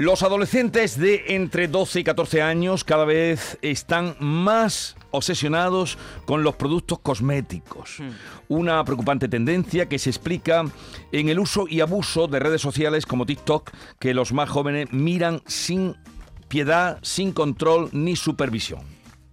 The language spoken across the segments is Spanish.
Los adolescentes de entre 12 y 14 años cada vez están más obsesionados con los productos cosméticos. Una preocupante tendencia que se explica en el uso y abuso de redes sociales como TikTok que los más jóvenes miran sin piedad, sin control ni supervisión.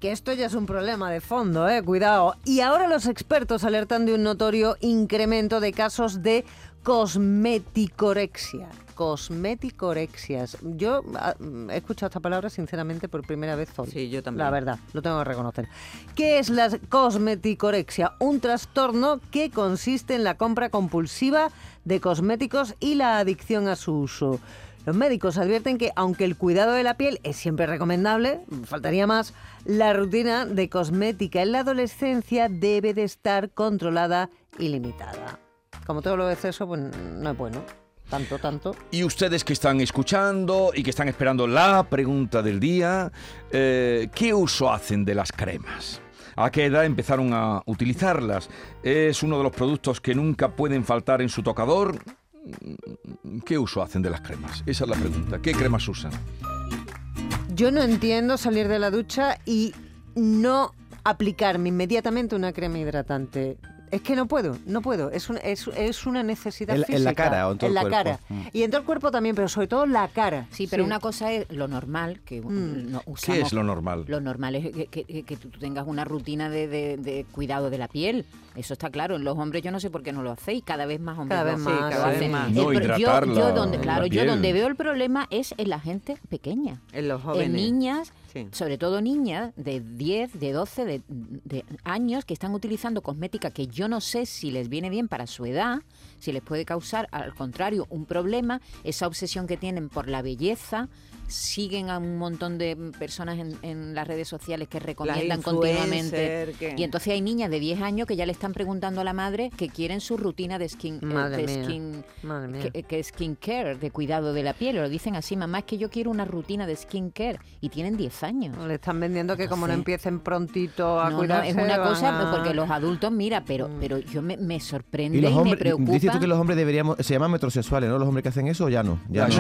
Que esto ya es un problema de fondo, eh, cuidado. Y ahora los expertos alertan de un notorio incremento de casos de cosmeticorexia. Cosmeticorexias. Yo ah, he escuchado esta palabra sinceramente por primera vez hoy. Sí, yo también. La verdad, lo tengo que reconocer. ¿Qué es la cosmeticorexia? Un trastorno que consiste en la compra compulsiva de cosméticos y la adicción a su uso. Los médicos advierten que aunque el cuidado de la piel es siempre recomendable, faltaría más, la rutina de cosmética en la adolescencia debe de estar controlada y limitada. Como todo lo exceso, pues no es bueno. Tanto, tanto. Y ustedes que están escuchando y que están esperando la pregunta del día, eh, ¿qué uso hacen de las cremas? ¿A qué edad empezaron a utilizarlas? ¿Es uno de los productos que nunca pueden faltar en su tocador? ¿Qué uso hacen de las cremas? Esa es la pregunta. ¿Qué cremas usan? Yo no entiendo salir de la ducha y no aplicarme inmediatamente una crema hidratante. Es que no puedo, no puedo. Es, un- es, es una necesidad En la- física. en la cara o en todo En el la cuerpo. cara. Mm. Y en todo el cuerpo también, pero sobre todo la cara. Sí, pero una cosa es lo normal, que Mm. no ¿Qué usamos. es lo normal? Lo normal es que, que- que tú tengas una rutina de, de- de cuidado de la piel. Eso está claro. En los hombres yo no sé por qué no lo hacéis. Cada vez más hombres Cada lo vez hacen. más, cada vez más. El No, yo, hidratar yo la- donde, la claro, yo donde veo el problema es en la gente pequeña. En los En jóvenes. niñas, Sobre todo niñas de 10, de 12 de, de años que están utilizando cosmética que yo no sé si les viene bien para su edad, si les puede causar, al contrario, un problema, esa obsesión que tienen por la belleza. Siguen a un montón de personas en, en las redes sociales que recomiendan continuamente. que- Y entonces hay niñas de 10 años que ya le están preguntando a la madre que quieren su rutina de skin, eh, Madre de mía. skin Madre mía. que, que es skincare, de cuidado de la piel. Lo dicen así, mamá, es que yo quiero una rutina de skincare. Y tienen 10 años. Le están vendiendo que como no empiecen prontito a No, es una cosa, a- porque los adultos, mira, pero, Mm. pero yo me, me sorprende Y y, los me hombres, preocupa. dices tú que los hombres deberíamos, se llaman metrosexuales, ¿no? Los hombres que hacen eso ya no. Ya no.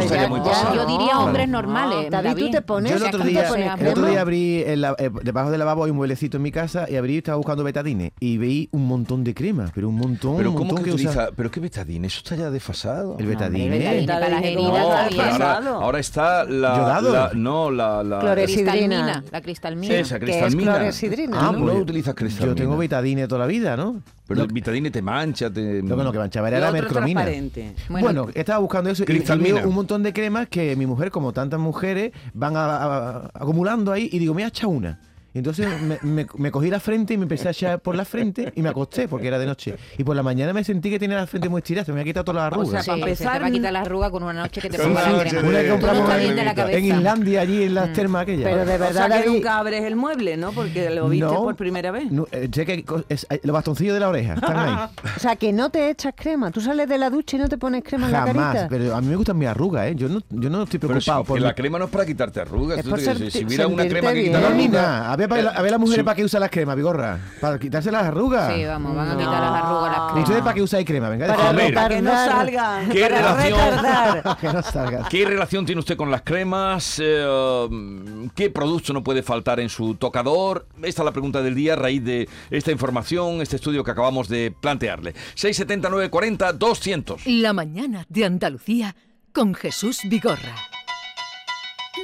Yo diría hombres No, normales. David, tú te pones- Yo el otro ¿tú te día, el otro día abrí, en la- eh, debajo del lavabo hay un mueblecito en mi casa y abrí y estaba buscando betadine y veí un montón de crema, pero un montón, ¿Pero un cómo que usa- utiliza? ¿Pero qué betadine? Eso está ya desfasado. El No, betadine. No, ahora, está la... ¿Yodado? la- no, la... la. Cristalmina, la cristalmina. Esa, que es cristalmina. clorexidrina. Tú Ah, no, pues, no utilizas cristalmina. Yo tengo betadine toda la vida, ¿no? Pero el vitadine te mancha, te... Lo que no, que manchaba Y era la mercromina. Bueno, Bueno, estaba buscando eso y- y Cristalmina. veo un montón de cremas que mi mujer, como tantas mujeres, van a- acumulando ahí y digo, me ha echado una. Y entonces me, me- me cogí la frente y me empecé a echar por la frente y me acosté porque era de noche. Y por la mañana me sentí que tenía la frente muy estirada, se me había quitado todas las O sea, arrugas. Sí, para se te va a empezar, quitar la arruga con una noche que te ponga la crema. de- una que compramos en, de la cabeza. en Islandia, allí en las termas aquellas. Pero de o verdad, sea, que nunca abres el mueble, ¿no? Porque lo viste No. por primera vez. No, eh, sé que es- los bastoncillos de la oreja están ahí. o sea, que no te echas crema. Tú sales de la ducha y no te pones crema en la Jamás. carita. Pero a mí me gustan mis arrugas, ¿eh? Yo no, yo no estoy Pero si, preocupado que por la mi- crema no es para quitarte arrugas. Es tú por te- ser- si hubiera una crema que bien. quita No, las ni arrugas, ver, para- a ver las mujeres para qué usan las cremas, Vigorra. Para quitarse las arrugas. Sí, vamos, van a quitar las arrugas las cremas. ¿Ustedes para qué usáis crema? Venga, Para que no salgan. ¿Qué Para relación? que no. ¿Qué relación tiene usted con las cremas? Eh, ¿Qué producto no puede faltar en su tocador? Esta es la pregunta del día a raíz de esta información, este estudio que acabamos de plantearle. 679 40 200. La mañana de Andalucía con Jesús Vigorra.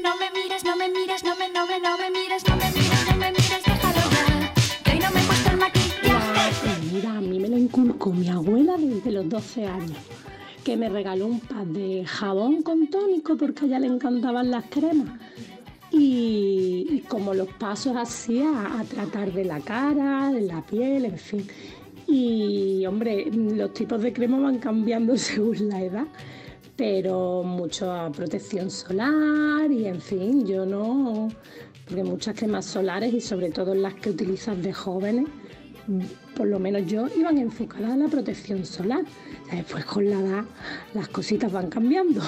No me mires, no me mires, no me, no me, no me mires, no me mires, no me mires, mira, a mí me lo inculcó mi abuela desde los 12 años, que me regaló un pack de jabón con tónico porque a ella le encantaban las cremas. Y, como los pasos así a, a tratar de la cara, de la piel, en fin. Y hombre, los tipos de crema van cambiando según la edad, pero mucha protección solar y en fin, yo no, porque muchas cremas solares y sobre todo las que utilizas de jóvenes, por lo menos yo, iban enfocadas a la protección solar. Después con la edad las cositas van cambiando.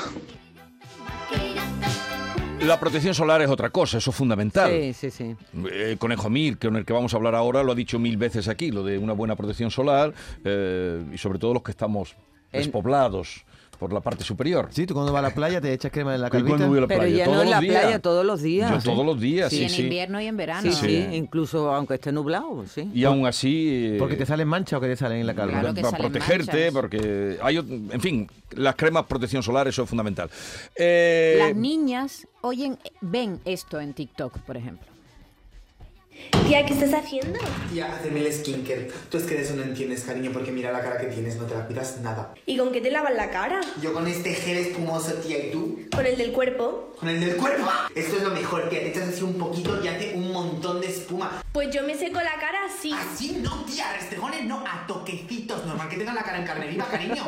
La protección solar es otra cosa, eso es fundamental. Sí, sí, sí. Eh, Conejo Mir, con el que vamos a hablar ahora, lo ha dicho mil veces aquí, lo de una buena protección solar eh, y sobre todo los que estamos En- despoblados. Por la parte superior. Sí, tú cuando vas a la playa te echas crema en la ¿Y cuándo calvita. voy a la Pero playa? ya no ¿Todos en la días? playa todos los días. Yo todos los días, Sí, sí, en sí. invierno y en verano. Sí, sí, Sí. incluso aunque esté nublado, sí. Y aún así... eh, Porque te salen manchas o que te salen en la calva. Claro para protegerte, manchas. porque hay, en fin, las cremas protección solar, eso es fundamental. Eh, Las niñas oyen, ven esto en TikTok, por ejemplo. Tía, ¿qué estás haciendo? Tía, hacerme el skincare. Tú es que de eso no entiendes, cariño, porque mira la cara que tienes, no te la cuidas nada. ¿Y con qué te lavas la cara? Yo con este gel espumoso, tía, ¿y tú? ¿Con el del cuerpo? Con el del cuerpo. Esto es lo mejor, tía. Te echas así un poquito y hace un montón de espuma. Pues yo me seco la cara así. Así no, tía. Restregones no, a toquecitos. Normal que tengas la cara en carne viva, cariño.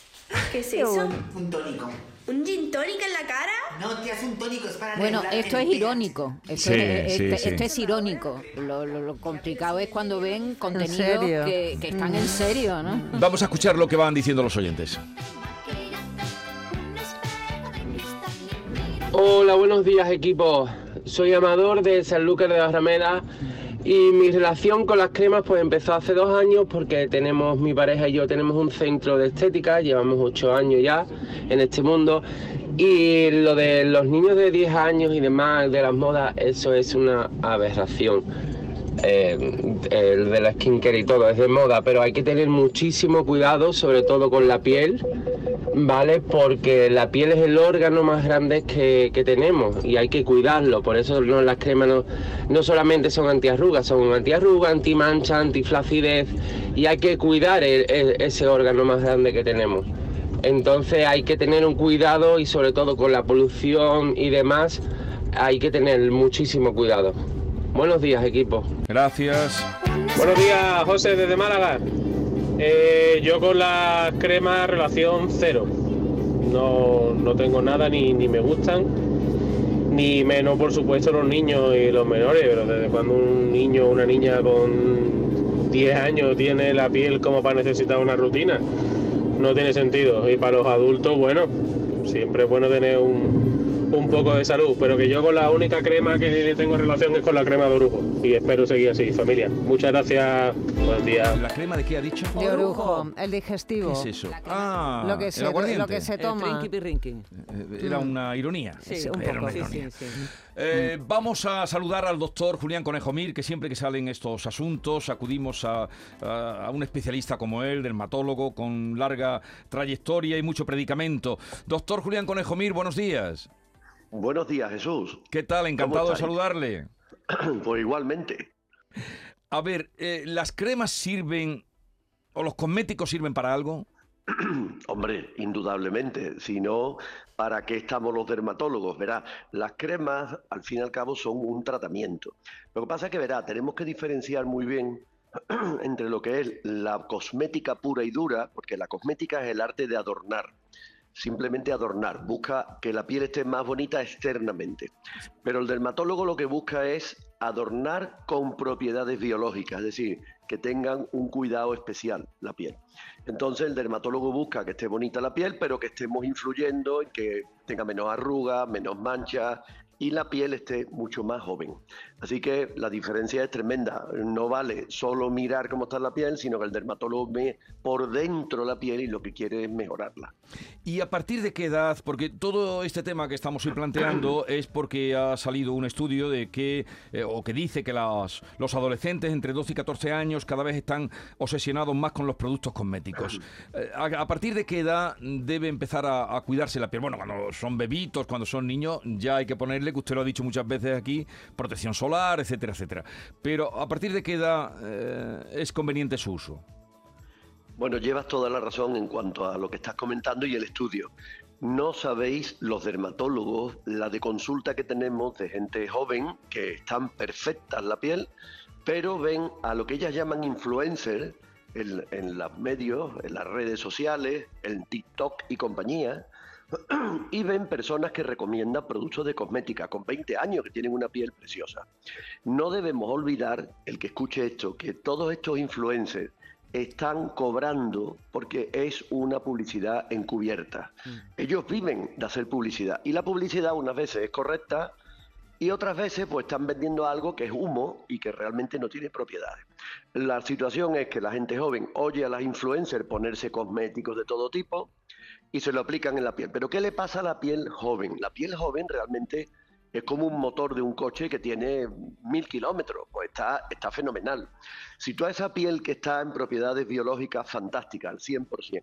¿Qué es eso? Un tónico. ¿Un gin tonic en la cara? No, tía, es un tónico, es para Bueno, esto es irónico. Esto, Sí, es, sí, este- sí. esto es irónico. Lo, lo- lo complicado es cuando ven contenidos que, que están en serio, ¿no? Vamos a escuchar lo que van diciendo los oyentes. Hola, buenos días equipo. Soy Amador de San Lucas de Barrameda y mi relación con las cremas pues empezó hace dos años porque tenemos, mi pareja y yo tenemos un centro de estética, llevamos ocho años ya en este mundo y lo de los niños de 10 años y demás, de las modas, eso es una aberración. Eh, el de la skincare y todo es de moda, pero hay que tener muchísimo cuidado, sobre todo con la piel, ¿vale? Porque la piel es el órgano más grande que, tenemos y hay que cuidarlo. Por eso no, las cremas no, no solamente son antiarrugas, son antiarrugas, antimancha, antiflacidez y hay que cuidar el- ese órgano más grande que tenemos. Entonces hay que tener un cuidado y sobre todo con la polución y demás, hay que tener muchísimo cuidado. Buenos días equipo. Gracias. Buenos días, José, desde Málaga. Eh, yo con la crema relación cero. No, no tengo nada, ni, ni me gustan, ni menos, por supuesto, los niños y los menores. Pero desde cuando un niño o una niña con 10 años tiene la piel como para necesitar una rutina, no tiene sentido. Y para los adultos, bueno, siempre es bueno tener un, un poco de salud. Pero que yo con la única crema que tengo relación es con la crema de orujo. Y espero seguir así, familia. Muchas gracias. Buen día. ¿La crema de qué ha dicho? De orujo, el digestivo. ¿Què és eso? Ah, Lo que el se, lo que se El toma. Eh, Era una ironía. Sí, un Era poco. Sí, ironía. sí, sí. Eh, vamos a saludar al doctor Julián Conejo Mir, que siempre que salen estos asuntos acudimos a, a- a un especialista como él, dermatólogo, con larga trayectoria y mucho predicamento. Doctor Julián Conejo Mir, buenos días. Buenos días, Jesús. ¿Qué tal? Encantado de saludarle. Pues igualmente. A ver, eh, ¿las cremas sirven o los cosméticos sirven para algo? Hombre, indudablemente. Si no, ¿para qué estamos los dermatólogos? Verá, las cremas, al fin y al cabo, son un tratamiento. Lo que pasa es que, verá, tenemos que diferenciar muy bien entre lo que es la cosmética pura y dura, porque la cosmética es el arte de adornar. Simplemente adornar, busca que la piel esté más bonita externamente. Pero el dermatólogo lo que busca es adornar con propiedades biológicas, es decir, que tengan un cuidado especial la piel. Entonces el dermatólogo busca que esté bonita la piel, pero que estemos influyendo en que tenga menos arrugas, menos manchas y la piel esté mucho más joven. Así que la diferencia es tremenda. No vale solo mirar cómo está la piel, sino que el dermatólogo ve por dentro la piel y lo que quiere es mejorarla. ¿Y a partir de qué edad? Porque todo este tema que estamos hoy planteando es porque ha salido un estudio de que, eh, o que dice que las- los adolescentes entre 12 y 14 años cada vez están obsesionados más con los productos cosméticos. Eh, ¿A, a partir de qué edad debe empezar a, a cuidarse la piel? Bueno, cuando son bebitos, cuando son niños, ya hay que ponerle, que usted lo ha dicho muchas veces aquí, protección solar, etcétera, etcétera. Pero ¿a partir de qué edad eh, es conveniente su uso? Bueno, llevas toda la razón en cuanto a lo que estás comentando y el estudio. No sabéis los dermatólogos la de consulta que tenemos de gente joven que están perfectas la piel, pero ven a lo que ellas llaman influencers en, en los medios, en las redes sociales, en TikTok y compañía, y ven personas que recomiendan productos de cosmética con 20 años que tienen una piel preciosa. No debemos olvidar, el que escuche esto, que todos estos influencers están cobrando porque es una publicidad encubierta. Ellos viven de hacer publicidad y la publicidad unas veces es correcta y otras veces pues están vendiendo algo que es humo y que realmente no tiene propiedades. La situación es que la gente joven oye a las influencers ponerse cosméticos de todo tipo y se lo aplican en la piel. Pero ¿qué le pasa a la piel joven? La piel joven realmente es como un motor de un coche que tiene mil kilómetros, pues está, está fenomenal. Si tú a esa piel que está en propiedades biológicas fantásticas, al 100%,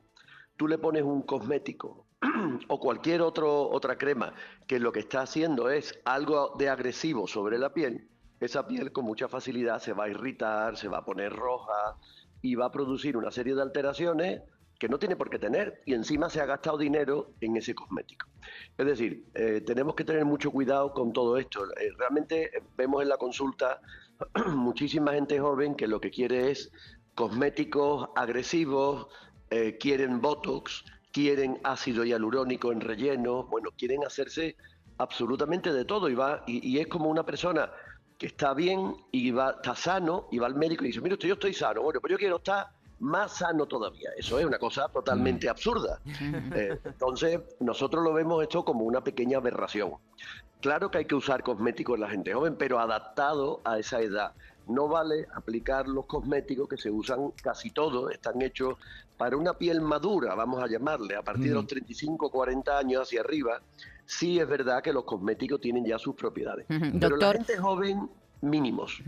tú le pones un cosmético o cualquier otro, otra crema que lo que está haciendo es algo de agresivo sobre la piel, esa piel con mucha facilidad se va a irritar, se va a poner roja y va a producir una serie de alteraciones que no tiene por qué tener y encima se ha gastado dinero en ese cosmético. Es decir, eh, tenemos que tener mucho cuidado con todo esto. Eh, realmente eh, vemos en la consulta muchísima gente joven que lo que quiere es cosméticos agresivos, quieren Botox, quieren ácido hialurónico en relleno, bueno, quieren hacerse absolutamente de todo y, va, y, es como una persona que está bien y va, está sano y va al médico y dice, mire usted, yo estoy sano, bueno, pero yo quiero estar más sano todavía. Eso es una cosa totalmente absurda. Eh, entonces, nosotros lo vemos esto como una pequeña aberración. Claro que hay que usar cosméticos en la gente joven, pero adaptado a esa edad. No vale aplicar los cosméticos que se usan casi todos, están hechos para una piel madura, vamos a llamarle, a partir de los 35, 40 años hacia arriba. Sí es verdad que los cosméticos tienen ya sus propiedades. Pero la Doctor- gente joven, mínimos.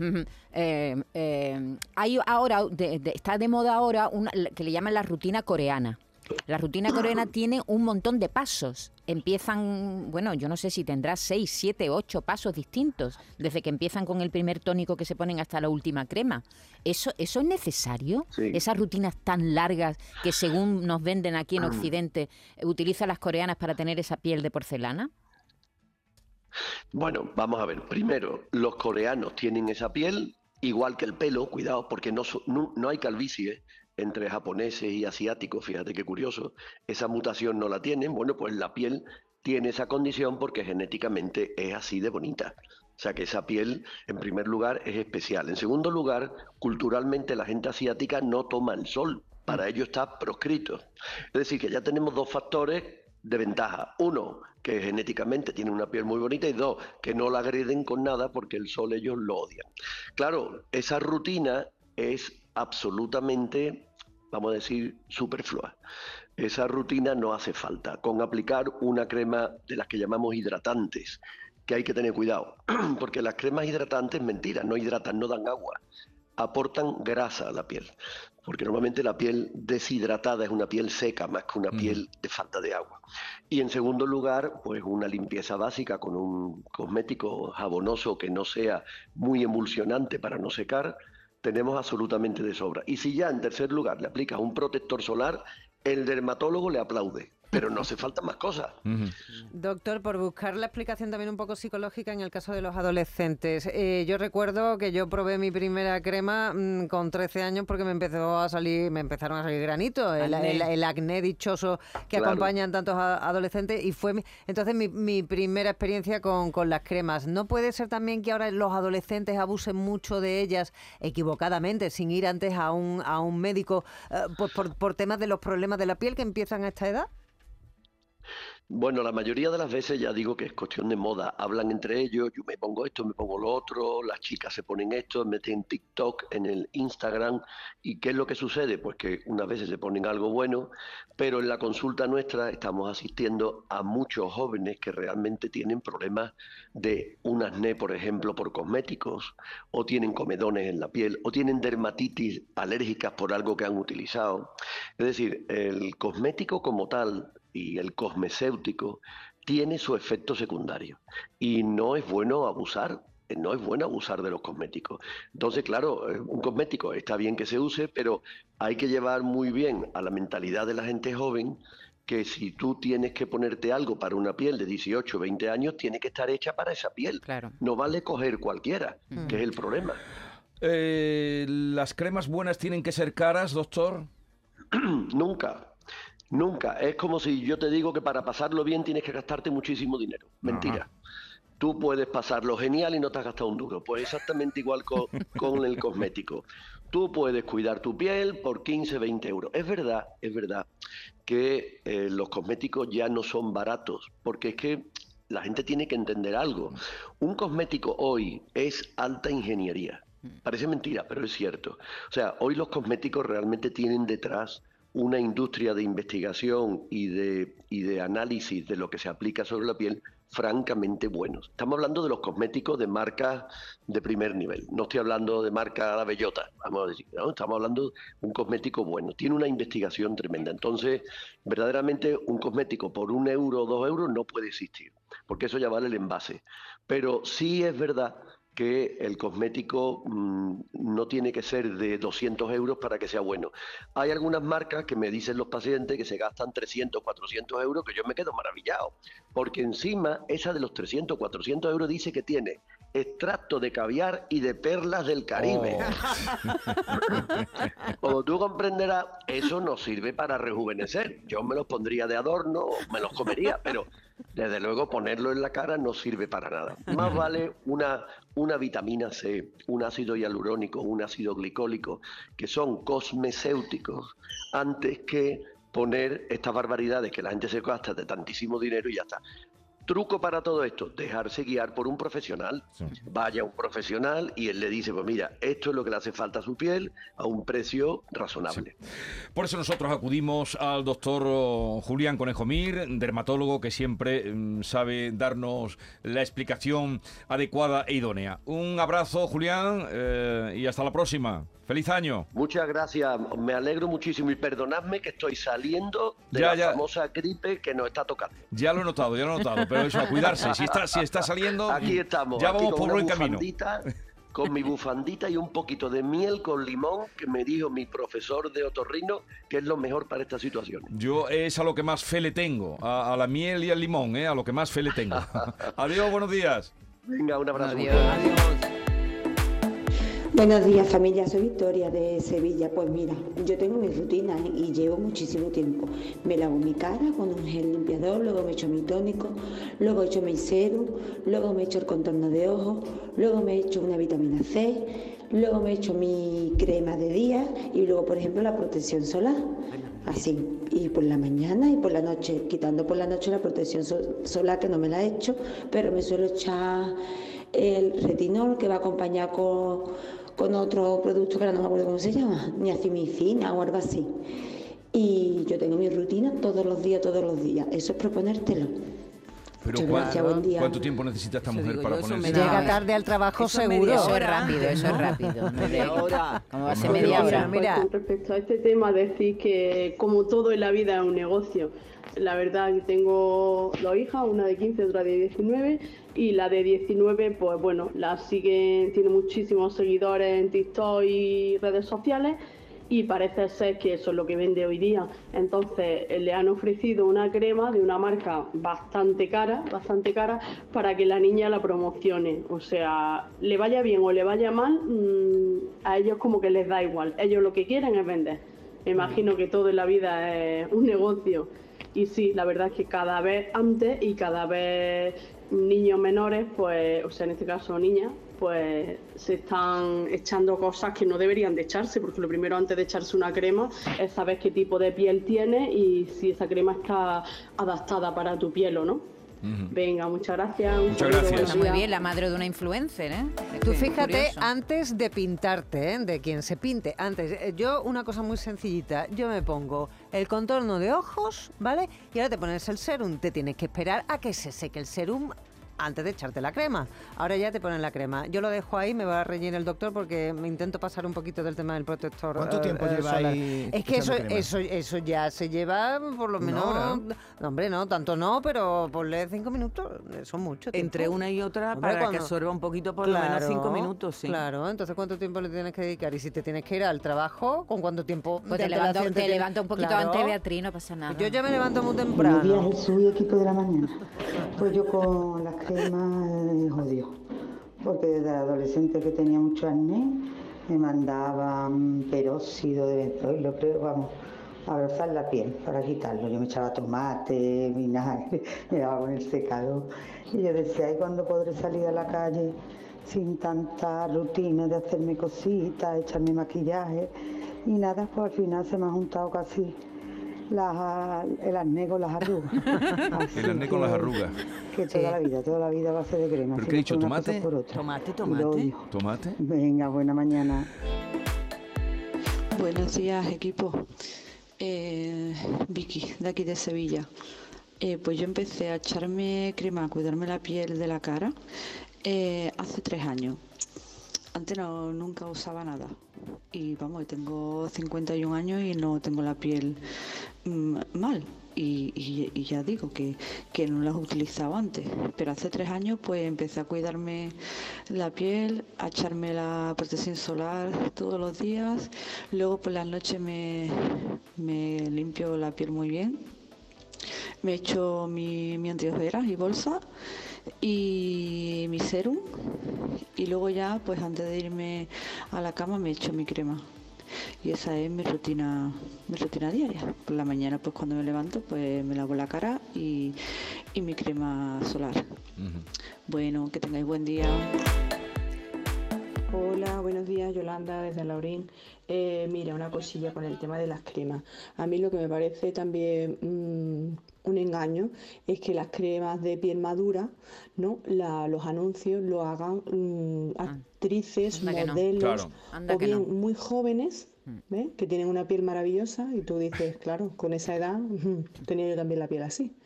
Eh, eh, hay ahora, de- de- está de moda ahora una que le llaman la rutina coreana. La rutina coreana tiene un montón de pasos. Empiezan, bueno, yo no sé si tendrá seis, siete, ocho pasos distintos, desde que empiezan con el primer tónico que se ponen hasta la última crema. ¿Eso, eso es necesario? Sí. Esas rutinas tan largas que según nos venden aquí en Occidente, eh, utilizan las coreanas para tener esa piel de porcelana. Bueno, vamos a ver. Primero, los coreanos tienen esa piel igual que el pelo, cuidado, porque no, no hay calvicie entre japoneses y asiáticos, fíjate qué curioso. Esa mutación no la tienen. Bueno, pues la piel tiene esa condición porque genéticamente es así de bonita. O sea que esa piel, en primer lugar, es especial. En segundo lugar, culturalmente la gente asiática no toma el sol. Para ello está proscrito. Es decir, que ya tenemos dos factores de ventaja. Uno, que genéticamente tiene una piel muy bonita y dos, que no la agreden con nada porque el sol ellos lo odian. Claro, esa rutina es absolutamente, vamos a decir, superflua. Esa rutina no hace falta. Con aplicar una crema de las que llamamos hidratantes, que hay que tener cuidado, porque las cremas hidratantes, mentira, no hidratan, no dan agua, aportan grasa a la piel, porque normalmente la piel deshidratada es una piel seca más que una piel de falta de agua. Y en segundo lugar, pues una limpieza básica con un cosmético jabonoso que no sea muy emulsionante para no secar, tenemos absolutamente de sobra. Y si ya en tercer lugar le aplicas un protector solar, el dermatólogo le aplaude, pero no hace falta más cosas. Doctor, por buscar la explicación también un poco psicológica en el caso de los adolescentes. Eh, yo recuerdo que yo probé mi primera crema mm, con 13 años porque me empezó a salir, me empezaron a salir granitos, el, Acné. el- el acné dichoso que Claro. acompañan tantos a- adolescentes y fue mi- entonces mi, mi primera experiencia con, con las cremas. ¿No puede ser también que ahora los adolescentes abusen mucho de ellas equivocadamente, sin ir antes a un, a un médico eh, por, por- por temas de los problemas de la piel que empiezan a esta edad? Bueno, la mayoría de las veces ya digo que es cuestión de moda. Hablan entre ellos, yo me pongo esto, me pongo lo otro, las chicas se ponen esto, meten TikTok en el Instagram. ¿Y qué es lo que sucede? Pues que unas veces se ponen algo bueno, pero en la consulta nuestra estamos asistiendo a muchos jóvenes que realmente tienen problemas de un acné, por ejemplo, por cosméticos, o tienen comedones en la piel, o tienen dermatitis alérgicas por algo que han utilizado. Es decir, el cosmético como tal y el cosmecéutico tiene su efecto secundario y no es bueno abusar. No es bueno abusar de los cosméticos. Entonces, claro, eh, un cosmético está bien que se use, pero hay que llevar muy bien a la mentalidad de la gente joven que si tú tienes que ponerte algo para una piel de 18, 20 años, tiene que estar hecha para esa piel. No vale coger cualquiera, que es el problema. Eh, ¿Las cremas buenas tienen que ser caras, doctor? Nunca. Nunca. Es como si yo te digo que para pasarlo bien tienes que gastarte muchísimo dinero. Mentira. Tú puedes pasarlo genial y no te has gastado un duro. Pues exactamente igual co- con, el cosmético. Tú puedes cuidar tu piel por 15, 20 euros. Es verdad, es verdad que eh, los cosméticos ya no son baratos, porque es que la gente tiene que entender algo. Un cosmético hoy es alta ingeniería. Parece mentira, pero es cierto. O sea, hoy los cosméticos realmente tienen detrás una industria de investigación y de, y de análisis de lo que se aplica sobre la piel francamente buenos. Estamos hablando de los cosméticos de marcas de primer nivel. No estoy hablando de marca La Bellota, vamos a decir. ¿no? Estamos hablando de un cosmético bueno. Tiene una investigación tremenda. Entonces, verdaderamente un cosmético por un euro o dos euros no puede existir, porque eso ya vale el envase. Pero sí es verdad que el cosmético mm, no tiene que ser de 200 euros para que sea bueno. Hay algunas marcas que me dicen los pacientes que se gastan 300, 400 euros, que yo me quedo maravillado, porque encima esa de los 300, 400 euros dice que tiene extracto de caviar y de perlas del Caribe. Como tú comprenderás, eso no sirve para rejuvenecer. Yo me los pondría de adorno, me los comería, pero desde luego ponerlo en la cara no sirve para nada. Más vale una, una vitamina C, un ácido hialurónico, un ácido glicólico, que son cosmecéuticos, antes que poner estas barbaridades que la gente se gasta de tantísimo dinero y ya está. Truco para todo esto, dejarse guiar por un profesional. Vaya un profesional y él le dice, pues mira, esto es lo que le hace falta a su piel a un precio razonable. Por eso nosotros acudimos al doctor oh, Julián Conejo Mir, dermatólogo que siempre mm, sabe darnos la explicación adecuada e idónea. Un abrazo, Julián, eh, y hasta la próxima. ¡Feliz año! Muchas gracias, me alegro muchísimo y perdonadme que estoy saliendo de Ya, la ya. famosa gripe que nos está tocando. Ya lo he notado, ya lo he notado, pero eso, a cuidarse. Si está, si está saliendo, Aquí estamos, ya vamos con por buen camino. Con mi bufandita y un poquito de miel con limón que me dijo mi profesor de otorrino que es lo mejor para estas situaciones. Yo es a lo que más fe le tengo, a, a la miel y al limón, ¿eh? a lo que más fe le tengo. Adiós, buenos días. Venga, un abrazo. Buenos días familia, soy Victoria de Sevilla. Pues mira, yo tengo mi rutina y llevo muchísimo tiempo. Me lavo mi cara con un gel limpiador, luego me echo mi tónico, luego echo mi serum, luego me echo el contorno de ojos, luego me echo una vitamina C, luego me echo mi crema de día y luego por ejemplo la protección solar. Así, y por la mañana y por la noche, quitando por la noche la protección so- solar que no me la he hecho, pero me suelo echar el retinol que va acompañado con, con otro producto que ahora no me acuerdo cómo se llama, niacimicina o algo así. Y yo tengo mi rutina todos los días, todos los días. Eso es proponértelo. Pero Muchas ¿cuán- gracias, buen día. ¿cuánto tiempo necesita esta mujer para ponerse? Llega tarde al trabajo Eso es seguro. Eso es rápido, eso es rápido. No Media hora. ¿Cómo va a ser media hora? Pues Mira. con respecto a este tema, decir que como todo en la vida es un negocio. La verdad que tengo dos hijas, una de 15 otra de 19 y la de 19 pues bueno, la sigue, tiene muchísimos seguidores en TikTok y redes sociales y parece ser que eso es lo que vende hoy día. Entonces eh, le han ofrecido una crema de una marca bastante cara, bastante cara, para que la niña la promocione. O sea, le vaya bien o le vaya mal, mm, a ellos como que les da igual. Ellos lo que quieren es vender. Me imagino que todo en la vida es un negocio. Y sí, la verdad es que cada vez antes y cada vez niños menores, pues, o sea, en este caso niñas, pues se están echando cosas que no deberían de echarse, porque lo primero antes de echarse una crema es saber qué tipo de piel tiene y si esa crema está adaptada para tu piel o no. Venga, muchas gracias. un saludo, buenos Está muy bien, la madre de una influencer, ¿eh? Tú fíjate, curioso. antes de pintarte, ¿eh? de quien se pinte, antes, eh, yo una cosa muy sencillita, yo me pongo el contorno de ojos, ¿vale? Y ahora te pones el serum, te tienes que esperar a que se seque el serum antes de echarte la crema. Ahora ya te ponen la crema. Yo lo dejo ahí, me va a reñir el doctor porque me intento pasar un poquito del tema del protector. ¿Cuánto eh, tiempo eh, lleva solar. ahí Es que eso, crema? eso, eso ya se lleva por lo menos... ¿no? hombre, no, tanto no, pero ponle cinco minutos, eso es mucho tiempo. Entre una y otra Hombre, para que cuando- absorba un poquito, por lo menos cinco minutos, sí. Claro, entonces ¿cuánto tiempo le tienes que dedicar? Y si te tienes que ir al trabajo, ¿con cuánto tiempo? Pues te levanto, te levanto un poquito Claro. antes, Beatriz, no pasa nada. Yo ya me levanto muy Buenos temprano. días, Jesús y equipo de la mañana. Pues yo con las cremas eh, jodido, porque desde adolescente que tenía mucho acné, me mandaban peróxido de benzoilo, creo, vamos, abrazar la piel para quitarlo. Yo me echaba tomate, vinagre, me daba con el secador. Y yo decía, ¿y cuándo podré salir a la calle sin tanta rutina de hacerme cositas, echarme maquillaje? Y nada, pues al final se me ha juntado casi las, el acné con las arrugas. Así El acné con las arrugas. Que toda la vida, toda la vida va a ser de crema. ¿Pero qué he dicho, tomate? por otra. Tomate, tomate. ¿Tomate? Venga, buena mañana. Buenos días, equipo. Eh, Vicky, de aquí de Sevilla. Eh, pues yo empecé a echarme crema, a cuidarme la piel de la cara eh, hace tres años. Antes no, nunca usaba nada. Y vamos, tengo 51 años y no tengo la piel mm, mal. Y, ya digo que, que no las he utilizado antes. Pero hace tres años pues empecé a cuidarme la piel, a echarme la protección solar todos los días. Luego por las noches me, me limpio la piel muy bien. Me echo mi, mi y bolsa y mi serum. Y luego ya, pues antes de irme a la cama, me echo mi crema. Y esa es mi rutina, mi rutina diaria. Por la mañana, pues cuando me levanto, pues me lavo la cara y, y mi crema solar. Bueno, que tengáis buen día. Hola, buenos días, Yolanda desde Laurín. Eh, mira, una cosilla con el tema de las cremas. A mí lo que me parece también mm, un engaño es que las cremas de piel madura, ¿no? La- los anuncios lo hagan mm, actrices, anda que no. modelos Claro. O que bien no. Mm. muy jóvenes, ¿ves? Que tienen una piel maravillosa y tú dices, claro, con esa edad tenía yo también la piel así.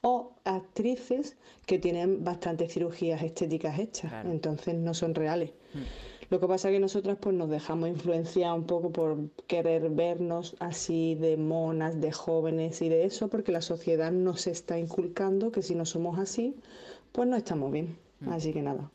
O actrices que tienen bastantes cirugías estéticas hechas, entonces no son reales. Lo que pasa es que nosotras pues nos dejamos influenciar un poco por querer vernos así de monas, de jóvenes y de eso, porque la sociedad nos está inculcando que si no somos así, pues no estamos bien. Así que nada,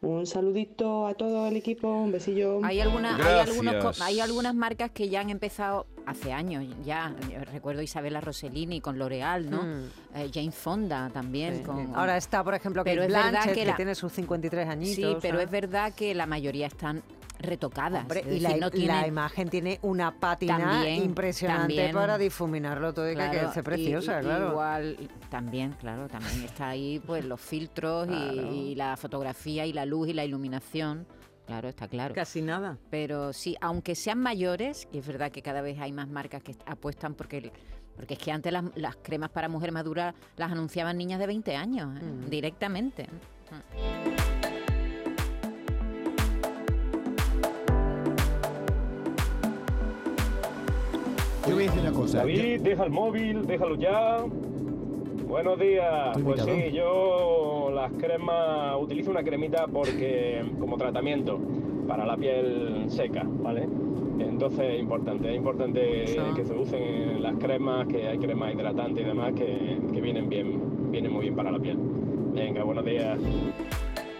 un saludito a todo el equipo, un besillo. Hay, alguna, hay, algunos, hay algunas marcas que ya han empezado hace años ya. Yo recuerdo Isabela Rossellini con L'Oreal, ¿no? Mm. Eh, Jane Fonda también. Sí, con. Ahora está, por ejemplo, Pero Kate es verdad Blanchett, que que, la- tiene sus 53 añitos. Sí, pero es verdad que la mayoría están retocadas. Hombre, y la, no la tienen- imagen tiene una pátina También, impresionante también. para difuminarlo todo y que Claro, quede preciosa, y- claro. Igual, también, claro, también está ahí pues los filtros y- y, la fotografía y la luz y la iluminación. Claro, está claro. Casi nada. Pero sí, aunque sean mayores, y es verdad que cada vez hay más marcas que apuestan porque porque es que antes las, las cremas para mujer madura las anunciaban niñas de 20 años ¿eh? Mm. directamente. Yo voy a decir una cosa. David, deja el móvil, déjalo ya. Buenos días. Pues sí, yo las cremas utilizo una cremita porque como tratamiento para la piel seca, ¿vale? Entonces es importante, es importante Sí. que se usen las cremas, que hay cremas hidratantes y demás que, que vienen bien, vienen muy bien para la piel. Venga, buenos días.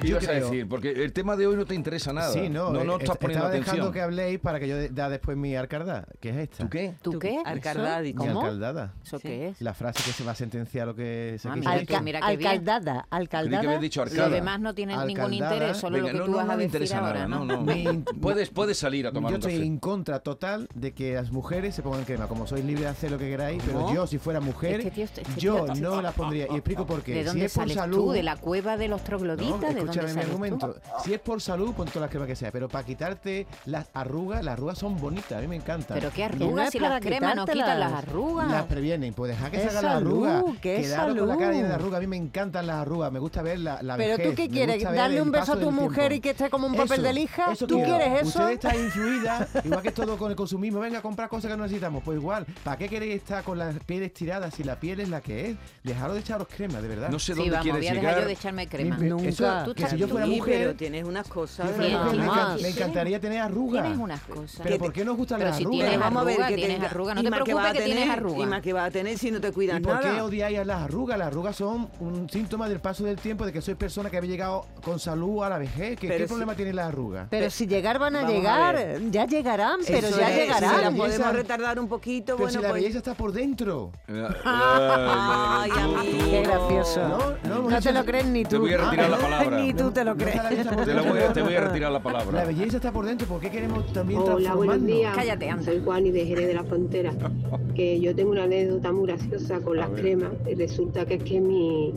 ¿Qué Yo ibas a decir? Porque el tema de hoy no te interesa nada. Sí, no, no, no eh, estás est- poniendo estaba dejando atención. que habléis para que yo de- da después mi arcardada, que es esta. ¿Tú qué? ¿Tú qué? Dicho. Mi ¿Cómo? alcaldada. ¿Eso qué es? La frase que se va a sentenciar lo que se Ah, quiso mira, decir. que- mira qué bien. alcaldada, alcaldada. habías dicho Lo arcada. demás no tiene ningún Alcaldada. interés, solo Venga, lo que no, tú no, vas no a me decir interesa ahora, nada, ¿no? no, no. Mi- Puedes, puedes salir a tomar Yo un estoy café. en contra total de que las mujeres se pongan crema. Como sois libres de hacer lo que queráis, pero ¿Cómo? yo, si fuera mujer, Este tío- este yo no las pondría. Y explico por qué. ¿De si dónde es por sales salud. tú? ¿De la cueva de los No, trogloditas? ¿De dónde escúchame mi sales tú? argumento. Si es por salud, pon todas las cremas que sea. Pero para quitarte las arrugas, las arrugas son bonitas. A mí me encantan. ¿Pero qué arrugas? Si las cremas no quitan las arrugas. Las previenen, pues deja que hagan las salud, arrugas. que Quedaros con la cara llena de salud. arrugas. A mí me encantan las arrugas. Me gusta ver la, la Pero vejez, tú qué quieres, darle un beso a tu mujer tiempo. y que esté como un papel Eso, de lija. eso ¿Tú quiero. quieres eso? Usted está influida, igual que todo con el consumismo. Venga a comprar cosas que no necesitamos. Pues igual, ¿para qué queréis estar con la piel estirada si la piel es la que es? Dejaros de echaros crema, de verdad. No sé Sí, dónde vamos, quieres voy a dejar llegar. yo de echarme crema. Nunca. eso, Tú que estás si yo fuera Sí, mujer, pero tienes unas cosas. si mujer, me, mamá. encan- me encantaría tener arrugas. Tienes unas cosas. Pero ¿por qué nos gustan Pero las si arrugas? tienes Vamos a ver que tienes tenga- arruga. No te preocupes vas a que tienes tener- arruga. Y más que vas a tener si no te cuidas ¿Y por qué nada. odiáis a las arrugas? Las arrugas son un síntoma del paso del tiempo, de que sois personas que habéis llegado con salud a la vejez. ¿Qué, Pero qué si- problema tienen las arrugas? Pero si llegar van a llegar, ya llegarán, pero Eso ya es, llegarán. Si la belleza- podemos retardar un poquito, Pero bueno, si la pues... belleza está por dentro. Eh, Ay, eh, tú- amigo. tú- Qué gracioso. No, no, No, hemos te lo crees ni tú. Te voy a retirar la palabra. Ni tú te lo No crees. la Te, la voy a, te voy a retirar la La palabra. belleza está por dentro. ¿Por qué queremos también Hola, buenos días. Cállate, anda. Soy Juani de Jerez de la Frontera. Que yo tengo una anécdota muy graciosa con las cremas. Y resulta que es que mi,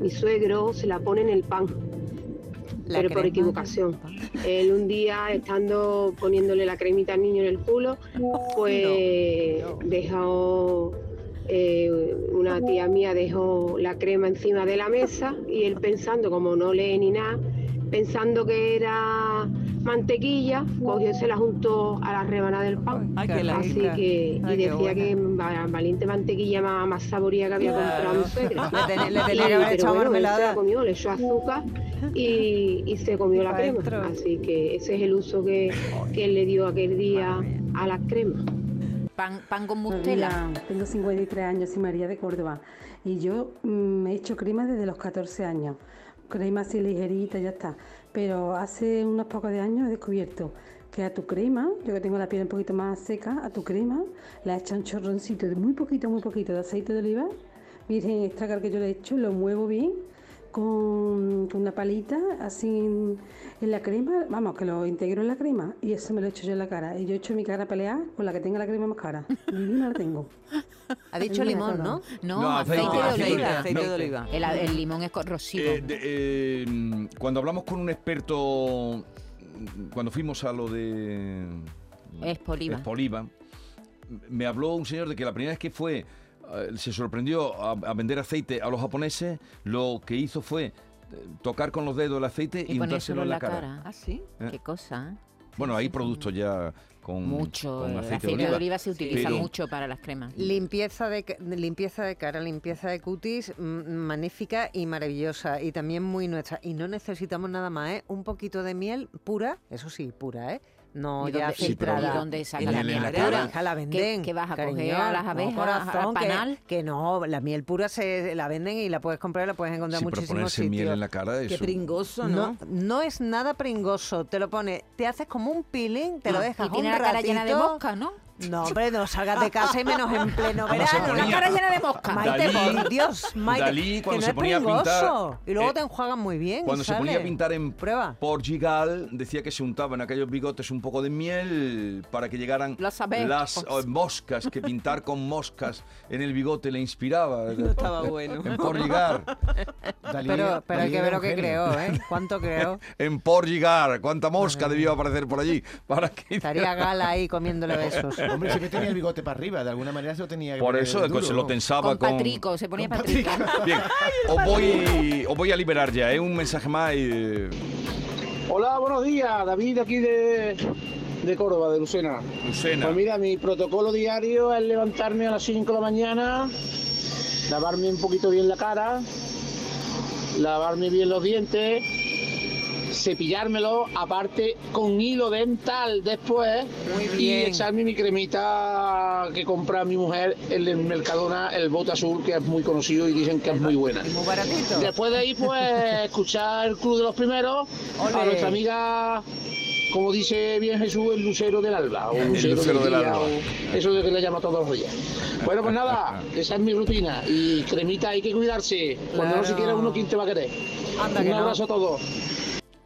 mi suegro se la pone en el pan, La pero por equivocación. Él un día, estando poniéndole la cremita al niño en el culo, pues dejó. Eh, una tía mía dejó la crema encima de la mesa y él pensando, como no lee ni nada, pensando que era mantequilla, cogió y se la juntó a la rebanada del pan. Ay, Así que, y Ay, decía que valiente mantequilla más, más saboría que había comprado mi suegra. Le tenía- le Y- tenía que haber echado bueno, él se mermelada. la comió, le echó azúcar y, y se comió la crema. dentro. Así que ese es el uso que, que él le dio aquel día a la crema. Pan, pan con mustela. mira, tengo 53 años, soy María de Córdoba y yo mm, me he hecho crema desde los 14 años. Crema así ligerita, ya está. Pero hace unos pocos de años he descubierto que a tu crema, yo que tengo la piel un poquito más seca, a tu crema le echado un chorroncito de muy poquito, muy poquito de aceite de oliva, virgen extra que yo le he hecho, lo muevo bien con, con una palita así en, en la crema, vamos, que lo integro en la crema y eso me lo echo yo en la cara. Y yo he hecho mi cara a pelear con la que tenga la crema más cara. Divina la tengo. Ha dicho limón. ¿no? No, No, aceite, aceite, de aceite oliva. de- Aceite de oliva. El, el limón es corrosivo. Eh, de- eh, cuando hablamos con un experto, cuando fuimos a lo de Espoliva. Espoliva, me habló un señor de que la primera vez que fue, se sorprendió a, a vender aceite a los japoneses, lo que hizo fue eh, tocar con los dedos el aceite y, y untárselo en la cara. Ah, sí. ¿Eh? Qué cosa, ¿eh? Bueno, hay productos ya con, Mucho. con el aceite, aceite, de oliva se utiliza pero- mucho para las cremas. Limpieza de, limpieza de cara, limpieza de cutis, magnífica y maravillosa y también muy nuestra. Y no necesitamos nada más, ¿eh? Un poquito de miel pura, eso sí, pura, ¿eh? No ¿Y ya dónde- filtrada. ¿y dónde saca la miel pura? la ¿Qué- venden. qué vas a coger cariño, a las no, abejas, corazón, al que- panal? Que, no, la miel pura se la venden y la puedes comprar y la puedes encontrar Sí, en pero muchísimos ponerse sitios. miel en la cara, Qué eso... pringoso, No, ¿no? no es nada pringoso. Te lo pone, te haces como un peeling, te lo Ah, dejas y tiene un la cara llena de ratito. mosca, ¿no? No, hombre, no salgas de casa y menos en pleno verano. La cara llena de mosca. Maite, Dalí- por Dios, Maite, Dalí, que cuando no se es ponía a pintar, pringoso. y luego eh, te enjuagan muy bien. Cuando se ponía a sale. pintar en Prueba. Portugal, decía que se untaban aquellos bigotes un poco de miel para que llegaran Las las oh, moscas, que pintar con moscas en el bigote le inspiraba. No estaba bueno. En Portugal. Dalí- Pero, pero hay que ver lo que creó, ¿eh? ¿Cuánto creó? En Portugal. ¿Cuánta mosca debió aparecer por allí? Para que Estaría Gala ahí comiéndole besos. Hombre, siempre tenía el bigote para arriba, de alguna manera se lo tenía Por eso duro, se lo ¿no? tensaba Con con... Patrico, se ponía Patrico. Bien, os voy, os voy a liberar ya, ¿eh? Un mensaje más y... Hola, buenos días. David aquí de, de Córdoba, de Lucena. Lucena. Pues mira, mi protocolo diario es levantarme a las 5 de la mañana, lavarme un poquito bien la cara, lavarme bien los dientes, cepillármelo, aparte con hilo dental después, y bien. echarme mi cremita que compra mi mujer en el Mercadona, el bote azul, que es muy conocido y dicen que es muy buena. Muy baratito. Después de ahí, pues, escuchar el Club de los Primeros, a nuestra amiga, como dice bien Jesús, el lucero del alba, o El lucero, lucero del alba. o eso de que le llama todos los días. Bueno, pues nada, esa es mi rutina. Y cremita, hay que cuidarse. Cuando no se quiere uno, ¿quién te va a querer? Anda Un que no. abrazo a todos.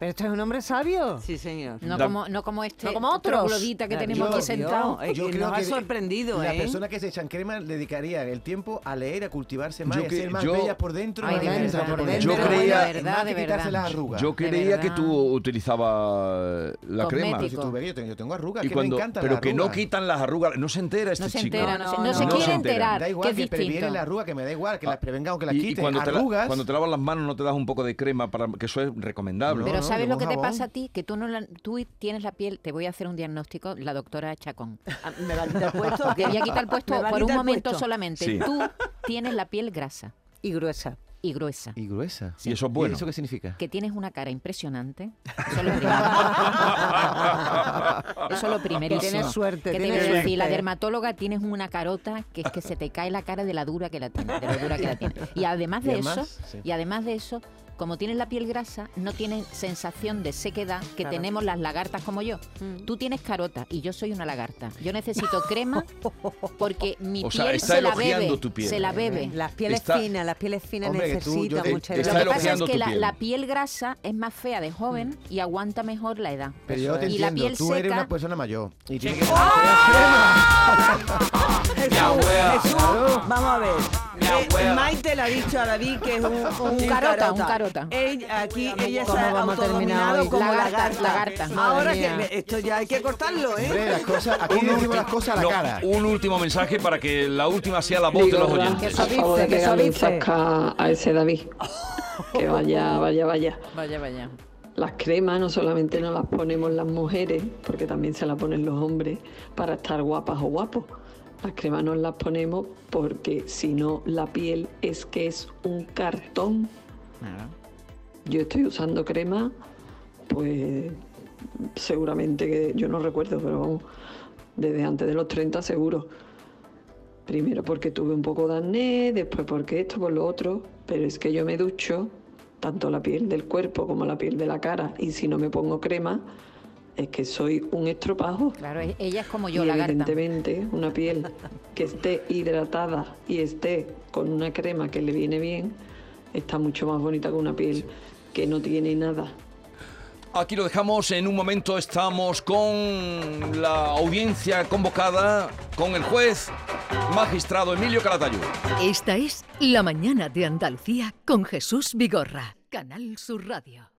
Pero este es un hombre sabio. Sí, señor. No Da- como, no como este No como otros. troglodita que tenemos yo- aquí yo- sentado. Es que nos ha sorprendido, las ¿eh? personas que se echan crema dedicarían el tiempo a leer, a cultivarse más Yo y a ser más yo- bellas por dentro. Ay, de verdad, por de verdad, de Más verdad, que de quitarse verdad. las arrugas. Yo creía que tú utilizabas la crema. Cosmético. Si tú ves, yo tengo, yo tengo arrugas Y que cuando, me encantan pero las que no arrugas. quitan las arrugas. No se entera este No se chico. entera, no, se, No, no no, se no quiere enterar. Da igual que previene distinto. la arruga, que me da igual, que las prevenga o que las Y, y quite. cuando, te la- arrugas, cuando te lavas las manos no te das un poco de crema para que eso es recomendable. ¿Sabes lo que te pasa a ti? Que tú no la- tú tienes la piel, te voy a hacer un diagnóstico, la doctora Chacón. Ah, ¿Me va a quitar el puesto? Te voy a quitar el puesto ¿Me va a por un momento puesto? solamente. Sí. Tú tienes la piel grasa Y gruesa. y gruesa. Y gruesa. Y eso es bueno. ¿Y eso qué significa? Que tienes una cara impresionante. Eso es lo primero. Eso es lo primerísimo. Que tienes suerte, Que tienes quiero decir, la suerte. dermatóloga tienes una carota que es que se te cae la cara de la dura que la tiene, de lo dura que la tiene. Y además Y de además, eso, sí. y además de eso, como tienes la piel grasa, no tienes sensación de sequedad que Claro. tenemos las lagartas como yo. Mm. Tú tienes carota y yo soy una lagarta. Yo necesito crema porque mi O sea, piel está se la bebe. tu piel. Se la bebe. Las pieles Está- finas, las pieles finas Hombre, tú- necesitan te- mucha te Lo que pasa es que la, piel. la piel grasa es más fea de joven y aguanta mejor la edad. Pero yo te y la entiendo, piel tú seca, eres una persona mayor. Y tienes que Jesús, Jesús, vamos a ver. Eh, Maite le ha dicho a David que es un, un Un carota, un carota. Ella, aquí ella se ¿Cómo ha autodominado como Lagarta, lagarta. Ahora que esto ya hay que cortarlo, ¿eh? Hombre, las cosas, aquí decimos las cosas a la No, cara. un último mensaje para que la última sea la voz de los Que oyentes. que eso dice. a ese David. Que vaya, vaya, vaya. Vaya, vaya. las cremas no solamente nos las ponemos las mujeres, porque también se las ponen los hombres para estar guapas o guapos. Las cremas nos las ponemos porque si no la piel es que es un cartón. Yo estoy usando crema, pues seguramente que yo no recuerdo, pero vamos, desde antes de los 30 seguro. Primero porque tuve un poco de acné, después porque esto, por lo otro, pero es que yo me ducho tanto la piel del cuerpo como la piel de la cara y si no me pongo crema es que soy un estropajo. Claro, e- ella es como yo, y la garta. evidentemente una piel que esté hidratada y esté con una crema que le viene bien está mucho más bonita que una piel que no tiene nada. Aquí lo dejamos, en un momento estamos con la audiencia convocada, con el juez magistrado Emilio Calatayud. Esta es La Mañana de Andalucía con Jesús Vigorra, Canal Sur Radio.